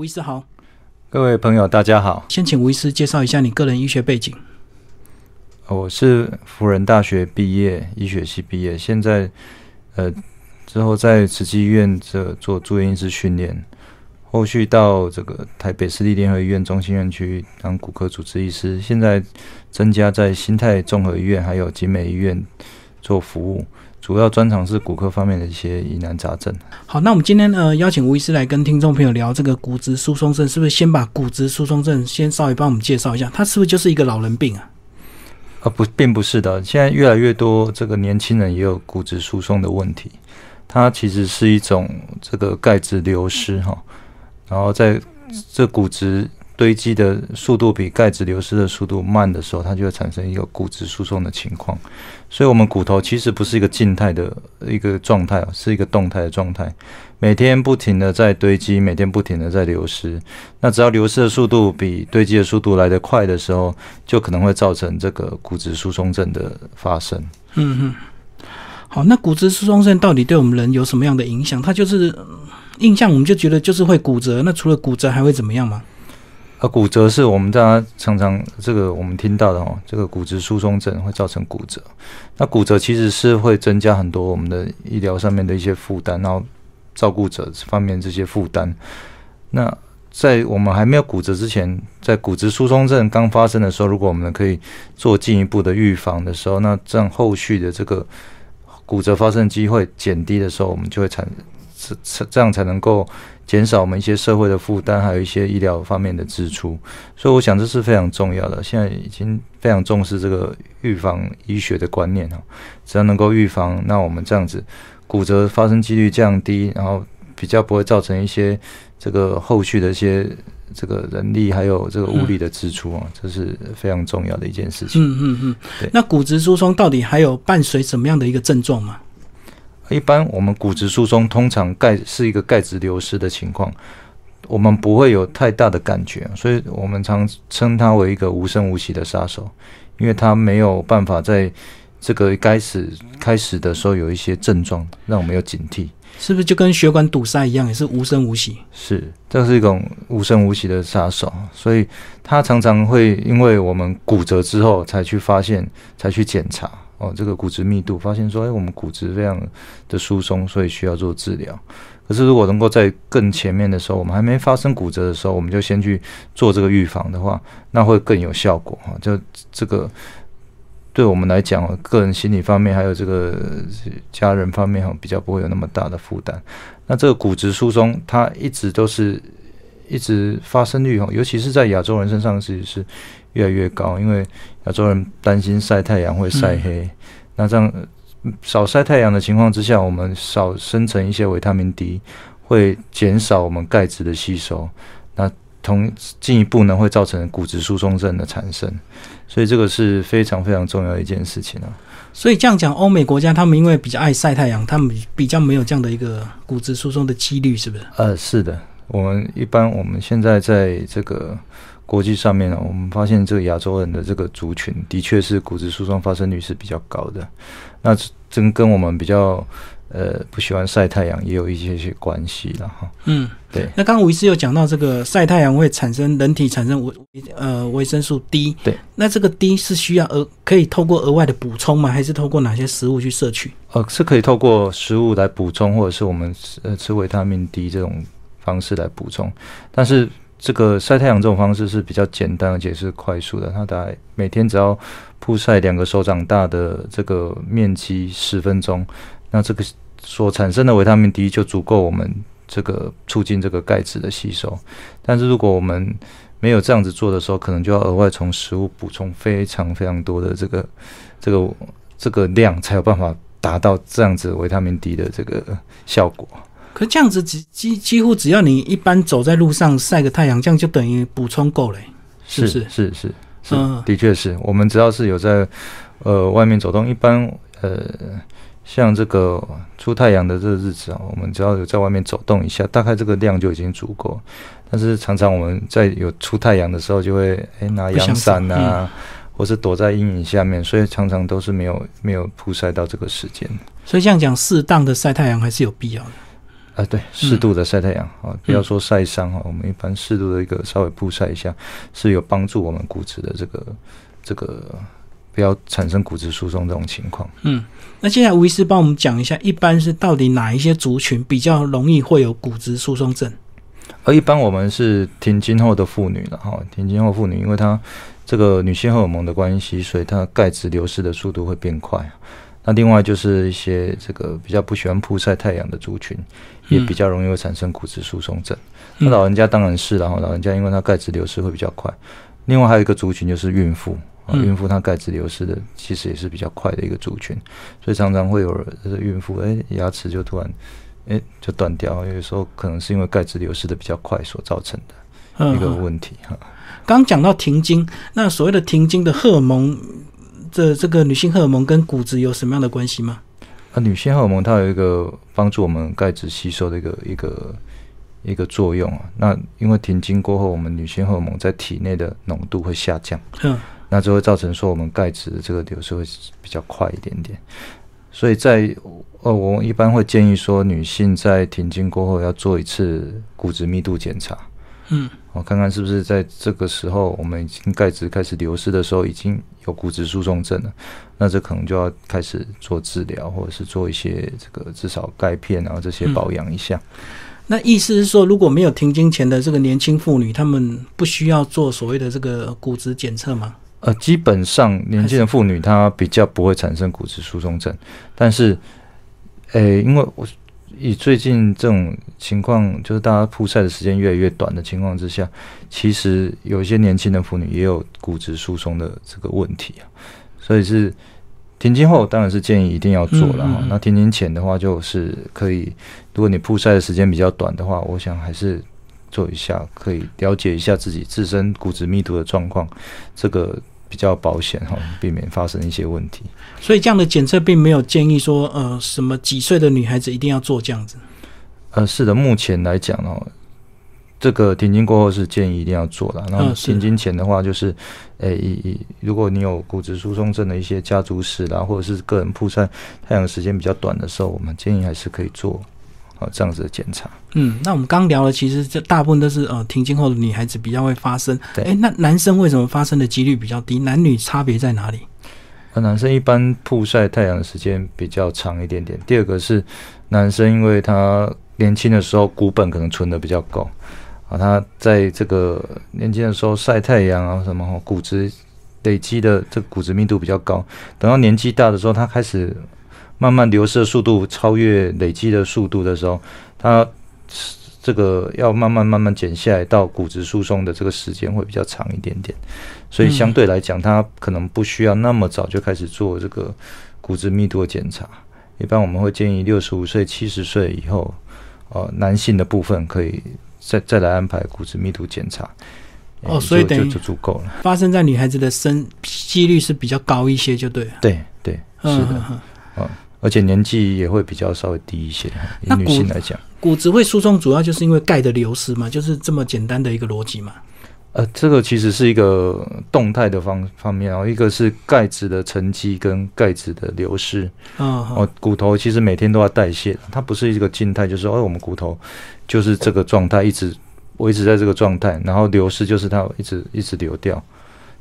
吴医师好，各位朋友大家好，先请吴医师介绍一下你个人医学背景。我是辅仁大学毕业，医学系毕业，现在呃之后在慈济医院这做住院医师训练，后续到这个台北市立联合医院中心院区当骨科主治医师，现在增加在新泰综合医院还有集美医院做服务。主要专长是骨科方面的一些疑难杂症。好，那我们今天呃邀请吴医师来跟听众朋友聊这个骨质疏松症，是不是先把骨质疏松症先稍微帮我们介绍一下？它是不是就是一个老人病啊？啊，不，并不是的。现在越来越多这个年轻人也有骨质疏松的问题，它其实是一种这个钙质流失哈，然后在这骨质。堆积的速度比钙质流失的速度慢的时候，它就会产生一个骨质疏松的情况。所以，我们骨头其实不是一个静态的一个状态是一个动态的状态，每天不停的在堆积，每天不停的在流失。那只要流失的速度比堆积的速度来得快的时候，就可能会造成这个骨质疏松症的发生。嗯嗯。好，那骨质疏松症到底对我们人有什么样的影响？它就是印象，我们就觉得就是会骨折。那除了骨折，还会怎么样吗？而骨折是我们大家常常这个我们听到的哦，这个骨质疏松症会造成骨折。那骨折其实是会增加很多我们的医疗上面的一些负担，然后照顾者方面这些负担。那在我们还没有骨折之前，在骨质疏松症刚发生的时候，如果我们可以做进一步的预防的时候，那这样后续的这个骨折发生机会减低的时候，我们就会产这这样才能够。减少我们一些社会的负担，还有一些医疗方面的支出，所以我想这是非常重要的。现在已经非常重视这个预防医学的观念哈，只要能够预防，那我们这样子骨折发生几率降低，然后比较不会造成一些这个后续的一些这个人力还有这个物力的支出啊，这是非常重要的一件事情。嗯嗯嗯，对。那骨质疏松到底还有伴随什么样的一个症状吗？一般我们骨质疏松通常钙是一个钙质流失的情况，我们不会有太大的感觉，所以我们常称它为一个无声无息的杀手，因为它没有办法在这个开始开始的时候有一些症状让我们有警惕，是不是就跟血管堵塞一样，也是无声无息？是，这是一种无声无息的杀手，所以它常常会因为我们骨折之后才去发现，才去检查。哦，这个骨质密度发现说，哎，我们骨质非常的疏松，所以需要做治疗。可是如果能够在更前面的时候，我们还没发生骨折的时候，我们就先去做这个预防的话，那会更有效果哈。就这个对我们来讲，个人心理方面还有这个家人方面哈，比较不会有那么大的负担。那这个骨质疏松，它一直都是一直发生率哈，尤其是在亚洲人身上，其实是。越来越高，因为亚洲人担心晒太阳会晒黑。那这样少晒太阳的情况之下，我们少生成一些维他命 D，会减少我们钙质的吸收。那同进一步呢，会造成骨质疏松症的产生。所以这个是非常非常重要的一件事情啊。所以这样讲，欧美国家他们因为比较爱晒太阳，他们比较没有这样的一个骨质疏松的几率，是不是？呃，是的。我们一般我们现在在这个。国际上面呢，我们发现这个亚洲人的这个族群的确是骨质疏松发生率是比较高的。那真跟我们比较呃不喜欢晒太阳也有一些些关系了哈。嗯，对。那刚刚吴医师有讲到这个晒太阳会产生人体产生维呃维生素 D。对。那这个 D 是需要额可以透过额外的补充吗？还是透过哪些食物去摄取？呃，是可以透过食物来补充，或者是我们呃吃维他命 D 这种方式来补充，但是。这个晒太阳这种方式是比较简单而且是快速的，它大概每天只要曝晒两个手掌大的这个面积十分钟，那这个所产生的维他命 D 就足够我们这个促进这个钙质的吸收。但是如果我们没有这样子做的时候，可能就要额外从食物补充非常非常多的这个这个这个量，才有办法达到这样子维他命 D 的这个效果。可这样子几几几乎只要你一般走在路上晒个太阳，这样就等于补充够了，是不是？是是是，的确是我们只要是有在呃外面走动，一般呃像这个出太阳的这个日子啊，我们只要有在外面走动一下，大概这个量就已经足够。但是常常我们在有出太阳的时候，就会哎拿阳伞啊，或是躲在阴影下面，所以常常都是没有没有曝晒到这个时间。所以这样讲，适当的晒太阳还是有必要的。啊，对，适度的晒太阳啊，不要说晒伤哈，我们一般适度的一个稍微曝晒一下，是有帮助我们骨质的这个这个不要产生骨质疏松这种情况。嗯，那接下来吴医师帮我们讲一下，一般是到底哪一些族群比较容易会有骨质疏松症？而一般我们是停经后的妇女了哈，停经后妇女，因为她这个女性荷尔蒙的关系，所以她钙质流失的速度会变快。那另外就是一些这个比较不喜欢曝晒太阳的族群，也比较容易会产生骨质疏松症。那老人家当然是，然后老人家因为他钙质流失会比较快。另外还有一个族群就是孕妇啊，孕妇她钙质流失的其实也是比较快的一个族群，所以常常会有孕妇哎牙齿就突然哎就断掉，有时候可能是因为钙质流失的比较快所造成的一个问题哈。刚讲到停经，那所谓的停经的荷尔蒙。这这个女性荷尔蒙跟骨质有什么样的关系吗？啊，女性荷尔蒙它有一个帮助我们钙质吸收的一个一个一个作用啊。那因为停经过后，我们女性荷尔蒙在体内的浓度会下降，嗯，那就会造成说我们钙质的这个流失会比较快一点点。所以在呃，我一般会建议说，女性在停经过后要做一次骨质密度检查。嗯，我看看是不是在这个时候，我们已经钙质开始流失的时候，已经有骨质疏松症了。那这可能就要开始做治疗，或者是做一些这个至少钙片啊这些保养一下。那意思是说，如果没有停经前的这个年轻妇女，她们不需要做所谓的这个骨质检测吗？呃，基本上年轻的妇女她比较不会产生骨质疏松症，但是，诶，因为我。以最近这种情况，就是大家曝晒的时间越来越短的情况之下，其实有一些年轻的妇女也有骨质疏松的这个问题啊。所以是停经后当然是建议一定要做了哈。那停经前的话，就是可以，如果你曝晒的时间比较短的话，我想还是做一下，可以了解一下自己自身骨质密度的状况，这个。比较保险哈，避免发生一些问题。所以这样的检测并没有建议说，呃，什么几岁的女孩子一定要做这样子。呃，是的，目前来讲哦，这个停经过后是建议一定要做的。然后停经前的话，就是，诶，以如果你有骨质疏松症的一些家族史啦，或者是个人曝晒太阳时间比较短的时候，我们建议还是可以做。啊，这样子的检查。嗯，那我们刚聊了其实这大部分都是呃停经后的女孩子比较会发生。对，哎，那男生为什么发生的几率比较低？男女差别在哪里？那男生一般曝晒太阳的时间比较长一点点。第二个是男生，因为他年轻的时候骨本可能存的比较高啊，他在这个年轻的时候晒太阳啊什么，骨质累积的这个骨质密度比较高。等到年纪大的时候，他开始。慢慢流失的速度超越累积的速度的时候，它这个要慢慢慢慢减下来，到骨质疏松的这个时间会比较长一点点。所以相对来讲，它可能不需要那么早就开始做这个骨质密度的检查。一般我们会建议六十五岁、七十岁以后，呃，男性的部分可以再再来安排骨质密度检查。哦，所以等于就足够了。发生在女孩子的生几率是比较高一些，就对。对对，是的，嗯。而且年纪也会比较稍微低一些，以女性来讲，骨质会疏松主要就是因为钙的流失嘛，就是这么简单的一个逻辑嘛。呃，这个其实是一个动态的方方面哦，一个是钙质的沉积跟钙质的流失。哦，骨头其实每天都要代谢，它不是一个静态，就是哦，我们骨头就是这个状态，一直维持在这个状态，然后流失就是它一直一直流掉。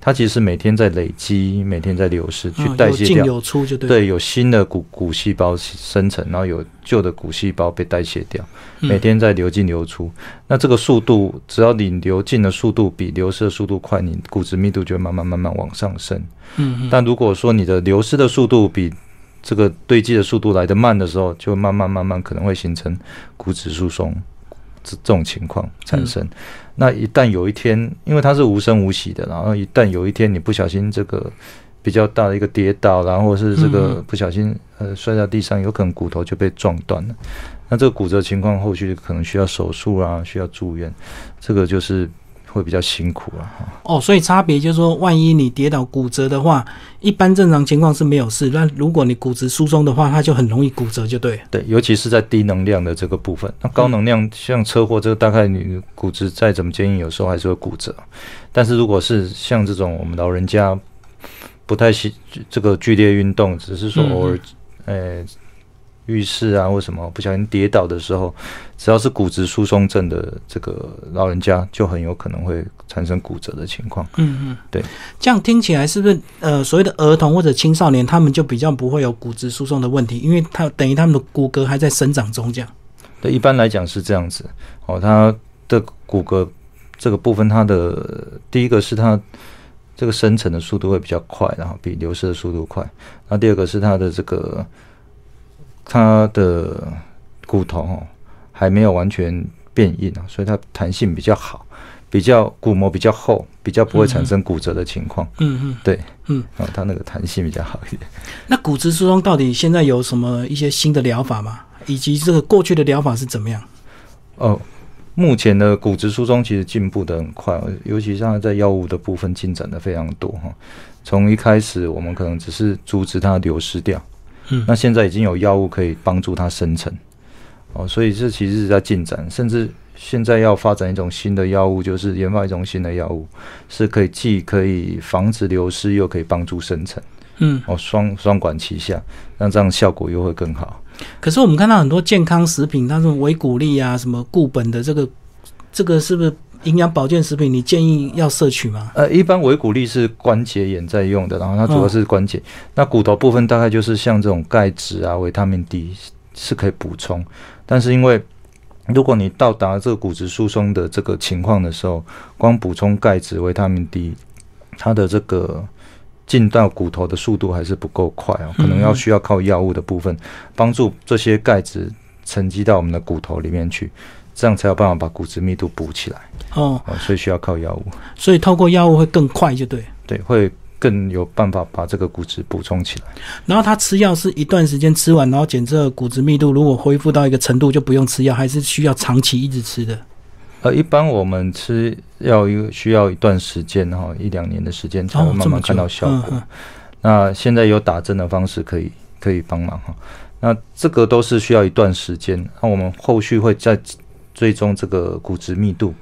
它其实每天在累积，每天在流失，去代谢掉，有出就对。对，有新的骨骨细胞生成，然后有旧的骨细胞被代谢掉，每天在流进流出。那这个速度，只要你流进的速度比流失的速度快，你骨质密度就会慢慢慢慢往上升。嗯。但如果说你的流失的速度比这个堆积的速度来得慢的时候，就慢慢慢慢可能会形成骨质疏松这这种情况产生。那一旦有一天，因为它是无声无息的，然后一旦有一天你不小心这个比较大的一个跌倒，然后是这个不小心呃摔在地上，有可能骨头就被撞断了。那这个骨折情况后续可能需要手术啊，需要住院，这个就是。会比较辛苦啊哈。哦，所以差别就是说，万一你跌倒骨折的话，一般正常情况是没有事。那如果你骨质疏松的话，它就很容易骨折，就对。对，尤其是在低能量的这个部分。那高能量像车祸，这个大概你骨质再怎么坚硬，有时候还是会骨折。但是如果是像这种我们老人家不太喜这个剧烈运动，只是说偶尔，呃，浴室啊或什么不小心跌倒的时候，只要是骨质疏松症的这个老人家，就很有可能会产生骨折的情况。嗯嗯，对。这样听起来是不是呃所谓的儿童或者青少年，他们就比较不会有骨质疏松的问题，因为他等于他们的骨骼还在生长中，这样。对，一般来讲是这样子。哦，他的骨骼这个部分，它的第一个是它。这个生成的速度会比较快，然后比流失的速度快。那第二个是它的这个它的骨头哦还没有完全变硬啊，所以它弹性比较好，比较骨膜比较厚，比较不会产生骨折的情况。嗯嗯，对，嗯，啊，它那个弹性比较好一点。那骨质疏松到底现在有什么一些新的疗法吗？以及这个过去的疗法是怎么样？哦。目前的骨质疏松其实进步的很快，尤其像在药物的部分进展的非常多哈。从一开始我们可能只是阻止它流失掉，嗯，那现在已经有药物可以帮助它生成，哦，所以这其实是在进展，甚至现在要发展一种新的药物，就是研发一种新的药物，是可以既可以防止流失，又可以帮助生成，嗯，哦，双双管齐下，那这样效果又会更好。可是我们看到很多健康食品，它是维骨力啊，什么固本的这个，这个是不是营养保健食品？你建议要摄取吗？呃，一般维骨力是关节炎在用的，然后它主要是关节。那骨头部分大概就是像这种钙质啊、维他命 D 是可以补充，但是因为如果你到达这个骨质疏松的这个情况的时候，光补充钙质、维他命 D，它的这个。进到骨头的速度还是不够快哦，可能要需要靠药物的部分帮助这些钙质沉积到我们的骨头里面去，这样才有办法把骨质密度补起来哦。所以需要靠药物，所以透过药物会更快，就对。对，会更有办法把这个骨质补充起来。然后他吃药是一段时间吃完，然后检测骨质密度，如果恢复到一个程度就不用吃药，还是需要长期一直吃的。呃，一般我们吃药一需要一段时间哈，一两年的时间才会慢慢看到效果。那现在有打针的方式可以可以帮忙哈。那这个都是需要一段时间。那我们后续会再追踪这个骨质密度，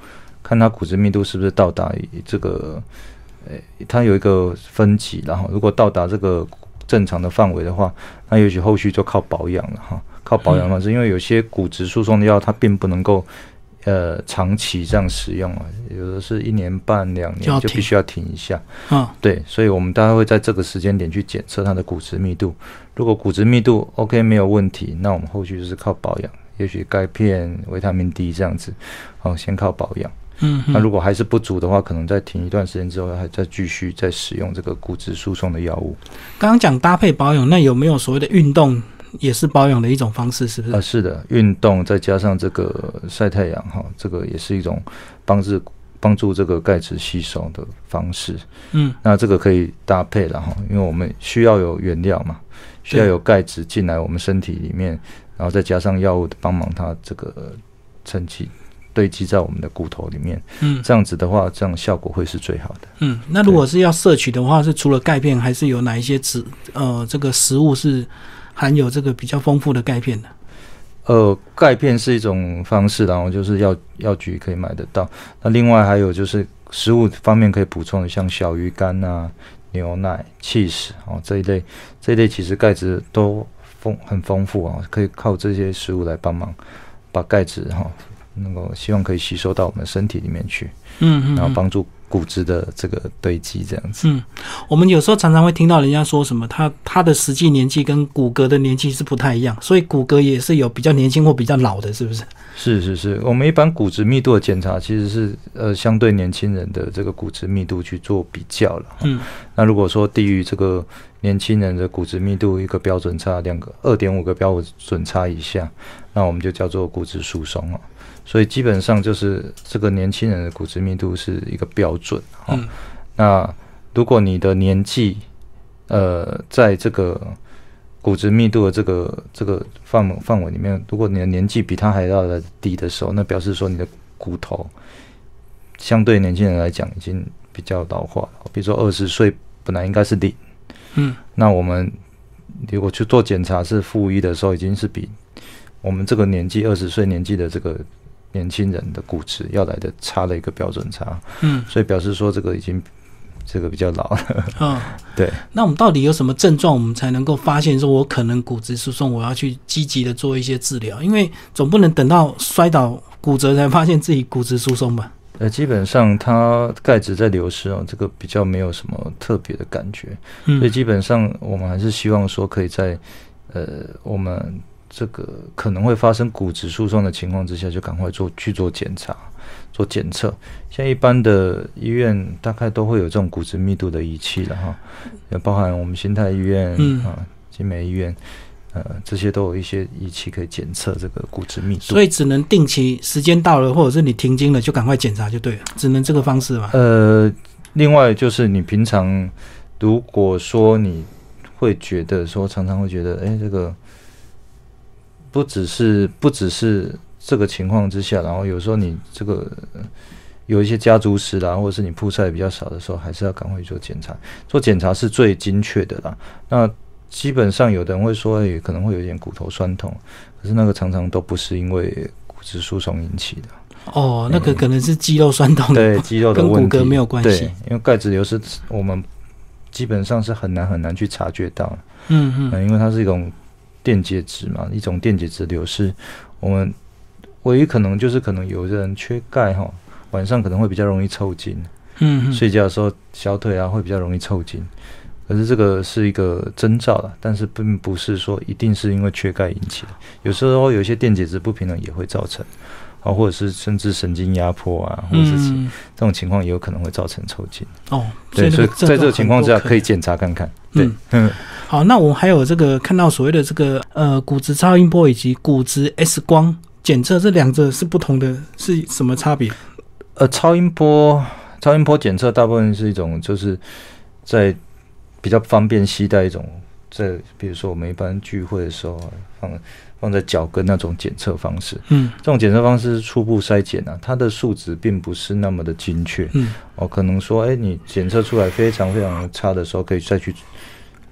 看它骨质密度是不是到达这个，呃，它有一个分级，然后如果到达这个正常的范围的话，那也许后续就靠保养了哈。靠保养方式，因为有些骨质疏松的药它并不能够。呃，长期这样使用啊，有的是一年半两年就必须要停一下。嗯，对，所以我们大概会在这个时间点去检测它的骨质密度。如果骨质密度 OK 没有问题，那我们后续就是靠保养，也许钙片、维他命 D 这样子。哦，先靠保养。嗯，那如果还是不足的话，可能再停一段时间之后，还再继续再使用这个骨质疏松的药物。刚刚讲搭配保养，那有没有所谓的运动？也是保养的一种方式，是不是？啊，是的，运动再加上这个晒太阳，哈，这个也是一种帮助帮助这个钙质吸收的方式。嗯，那这个可以搭配了哈，因为我们需要有原料嘛，需要有钙质进来我们身体里面，然后再加上药物的帮忙它这个沉积堆积在我们的骨头里面。嗯，这样子的话，这样效果会是最好的。嗯，那如果是要摄取的话，是除了钙片，还是有哪一些脂呃这个食物是？含有这个比较丰富的钙片的，呃，钙片是一种方式，然后就是药药局可以买得到。那另外还有就是食物方面可以补充的，像小鱼干啊、牛奶、cheese 哦这一类，这一类其实钙质都丰很丰富啊，可以靠这些食物来帮忙把钙质哈，能够希望可以吸收到我们身体里面去，嗯嗯，然后帮助。骨质的这个堆积，这样子。嗯，我们有时候常常会听到人家说什么，他他的实际年纪跟骨骼的年纪是不太一样，所以骨骼也是有比较年轻或比较老的，是不是？是是是，我们一般骨质密度的检查其实是呃相对年轻人的这个骨质密度去做比较了。嗯，那如果说低于这个年轻人的骨质密度一个标准差两个二点五个标准差以下，那我们就叫做骨质疏松了。所以基本上就是这个年轻人的骨质密度是一个标准哈。那如果你的年纪，呃，在这个骨质密度的这个这个范范围里面，如果你的年纪比他还要的低的时候，那表示说你的骨头相对年轻人来讲已经比较老化了。比如说二十岁本来应该是零，嗯，那我们如果去做检查是负一的时候，已经是比我们这个年纪二十岁年纪的这个。年轻人的骨质要来的差了一个标准差，嗯，所以表示说这个已经这个比较老了。嗯，对。那我们到底有什么症状，我们才能够发现说我可能骨质疏松，我要去积极的做一些治疗？因为总不能等到摔倒骨折才发现自己骨质疏松吧？呃，基本上它钙质在流失哦，这个比较没有什么特别的感觉，嗯所以基本上我们还是希望说可以在呃我们这个可能会发生骨质疏松的情况之下，就赶快做去做检查、做检测。像一般的医院大概都会有这种骨质密度的仪器了哈，也包含我们新泰医院、嗯啊、金美医院。呃，这些都有一些仪器可以检测这个骨质密度。所以只能定期时间到了，或者是你停经了，就赶快检查就对了，只能这个方式嘛。呃，另外就是你平常如果说你会觉得说常常会觉得，哎、这个不只是不只是这个情况之下，然后有时候你这个呃有一些家族史啦，或者是你铺菜比较少的时候，还是要赶快去做检查。做检查是最精确的啦。那基本上有的人会说，哎、可能会有一点骨头酸痛，可是那个常常都不是因为骨质疏松引起的。哦，那个可能是肌肉酸痛，对肌肉的跟骨骼没有关系，因为钙质流失我们基本上是很难很难去察觉到嗯嗯，因为它是一种电解质嘛，一种电解质流失，我们唯一可能就是可能有的人缺钙哈，晚上可能会比较容易抽筋，嗯嗯，睡觉的时候小腿啊会比较容易抽筋。可是这个是一个征兆了，但是并不是说一定是因为缺钙引起的，有时候有一些电解质不平衡也会造成，啊，或者是甚至神经压迫啊，或者是这种情况也有可能会造成抽筋。哦，对，所以在这个情况之下可以以。检查看看。对嗯，嗯，好，那我们还有这个看到所谓的这个呃骨质超音波以及骨质 X 光检测，这两者是不同的，是什么差别？呃，超音波超音波检测大部分是一种就是在比较方便携带一种，在比如说我们一般聚会的时候啊放放在脚跟那种检测方式。嗯这种检测方式是初步筛检啊，它的数值并不是那么的精确。嗯哦，可能说，哎、你检测出来非常非常差的时候，可以再去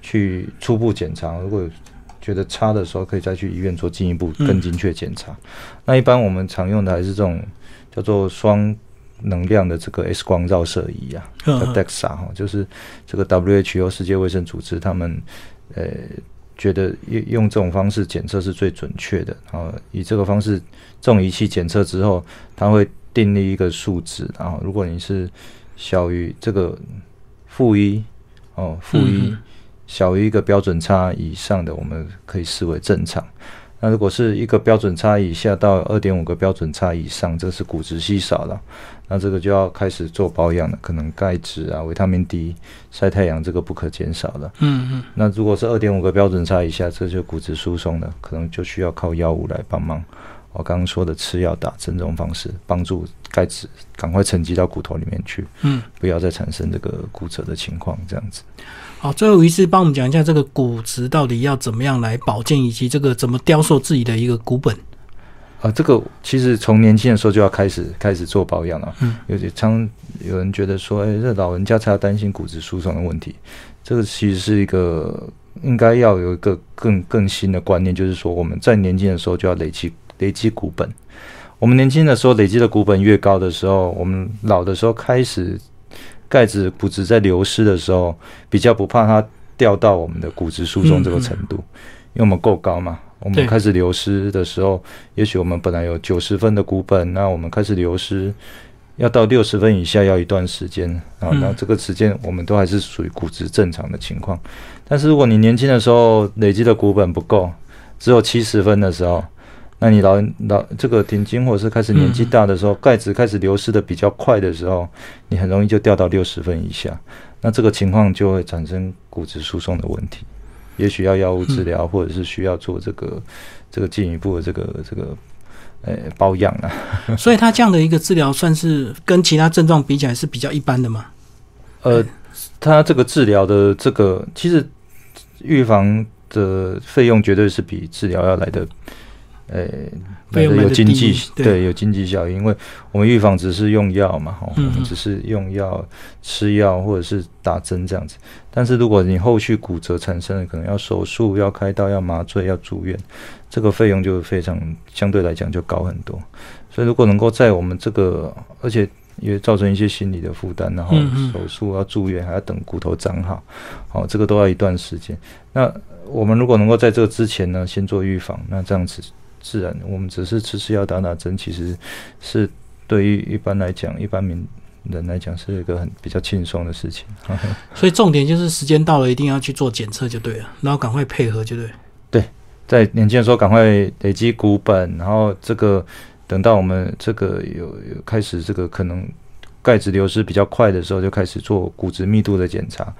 去初步检查。如果有觉得差的时候，可以再去医院做进一步嗯更精确检查。那一般我们常用的还是这种叫做双能量的这个 X 光照射仪啊，叫嗯 DEXA 哈，就是这个 WHO 世界卫生组织他们呃觉得用用这种方式检测是最准确的。然后以这个方式，这种仪器检测之后，它会订立一个数值，然后如果你是小于这个负一哦，负一、嗯小于一个标准差以上的，我们可以视为正常。那如果是一个标准差以下到二点五个标准差以上，这是骨质稀少了，那这个就要开始做保养了，可能钙质啊、维他命 D、晒太阳这个不可减少了。嗯嗯那如果是二点五个标准差以下，这就骨质疏松了，可能就需要靠药物来帮忙。我刚刚说的吃药、打针这种方式，帮助钙质赶快沉积到骨头里面去，嗯。不要再产生这个骨折的情况。这样子，好，最后一次帮我们讲一下这个骨质到底要怎么样来保健，以及这个怎么雕塑自己的一个骨本。啊，这个其实从年轻的时候就要开始开始做保养了。嗯，有些常有人觉得说，哎、这老人家才要担心骨质疏松的问题，这个其实是一个应该要有一个更更新的观念，就是说我们在年轻的时候就要累积累积股本。我们年轻的时候累积的股本越高的时候，我们老的时候开始钙质骨质在流失的时候，比较不怕它掉到我们的骨质疏松这个程度，因为我们够高嘛。我们开始流失的时候，也许我们本来有九十分的股本，那我们开始流失，要到六十分以下要一段时间啊。嗯那这个时间我们都还是属于骨质正常的情况。但是如果你年轻的时候累积的股本不够，只有七十分的时候，那你老老这个停经或者是开始年纪大的时候，钙质开始流失的比较快的时候，你很容易就掉到六十分以下。那这个情况就会产生骨质疏松的问题，也许要药物治疗，或者是需要做这个这个进一步的这个这个呃保养啊。所以他这样的一个治疗，算是跟其他症状比起来是比较一般的吗？呃，他这个治疗的这个其实预防的费用绝对是比治疗要来的，呃，来的费用来得低有经济对对有经济效益，因为我们预防只是用药嘛，哈，我们只是用药吃药或者是打针这样子。但是如果你后续骨折产生了，可能要手术、要开刀、要麻醉、要住院，这个费用就非常相对来讲就高很多。所以如果能够在我们这个，而且也造成一些心理的负担，然后手术要住院，还要等骨头长好，好、这个都要一段时间。那我们如果能够在这个之前呢，先做预防，那这样子自然我们只是吃吃药打打针，其实是对于一般来讲，一般民人来讲是一个很比较轻松的事情。所以重点就是时间到了，一定要去做检测就对了，然后赶快配合就对对。在年轻的时候赶快累积股本，然后这个等到我们这个有有开始这个可能钙质流失比较快的时候，就开始做骨质密度的检查，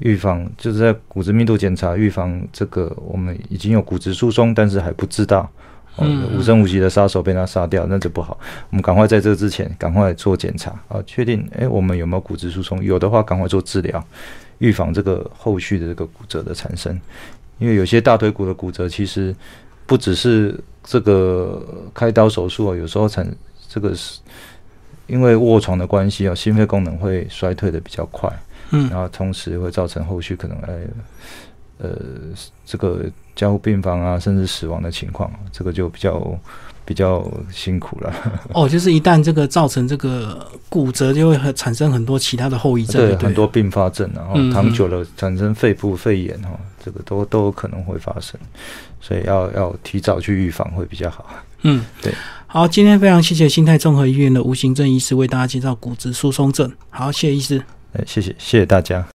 预防就是在骨质密度检查预防这个我们已经有骨质疏松，但是还不知道。哦嗯，无声无息的杀手被他杀掉，那就不好。我们赶快在这之前，赶快做检查啊，确定诶我们有没有骨质疏松，有的话赶快做治疗，预防这个后续的这个骨折的产生。因为有些大腿骨的骨折，其实不只是这个开刀手术啊，有时候产这个是因为卧床的关系啊，心肺功能会衰退的比较快，嗯然后同时会造成后续可能呃呃这个加护病房啊，甚至死亡的情况，这个就比较比较辛苦了。哦，就是一旦这个造成这个骨折，就会很产生很多其他的后遗症就对，对，很多并发症，然后嗯躺久了产生肺部肺炎哈，这个都都有可能会发生，所以要要提早去预防会比较好。嗯，对。好，今天非常谢谢新泰综合医院的吴行政医师为大家介绍骨质疏松症。好，谢谢医师。哎，谢谢谢谢大家。